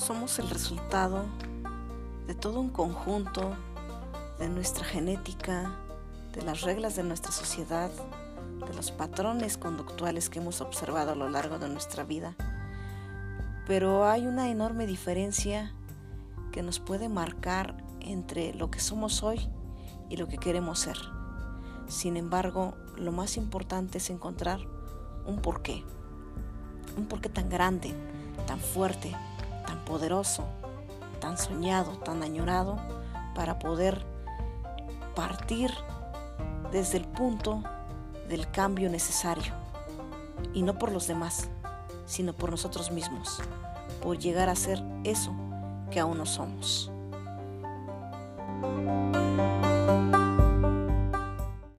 somos el resultado de todo un conjunto de nuestra genética, de las reglas de nuestra sociedad, de los patrones conductuales que hemos observado a lo largo de nuestra vida. Pero hay una enorme diferencia que nos puede marcar entre lo que somos hoy y lo que queremos ser. Sin embargo, lo más importante es encontrar un porqué. Un porqué tan grande, tan fuerte, poderoso, tan soñado, tan añorado, para poder partir desde el punto del cambio necesario. Y no por los demás, sino por nosotros mismos, por llegar a ser eso que aún no somos.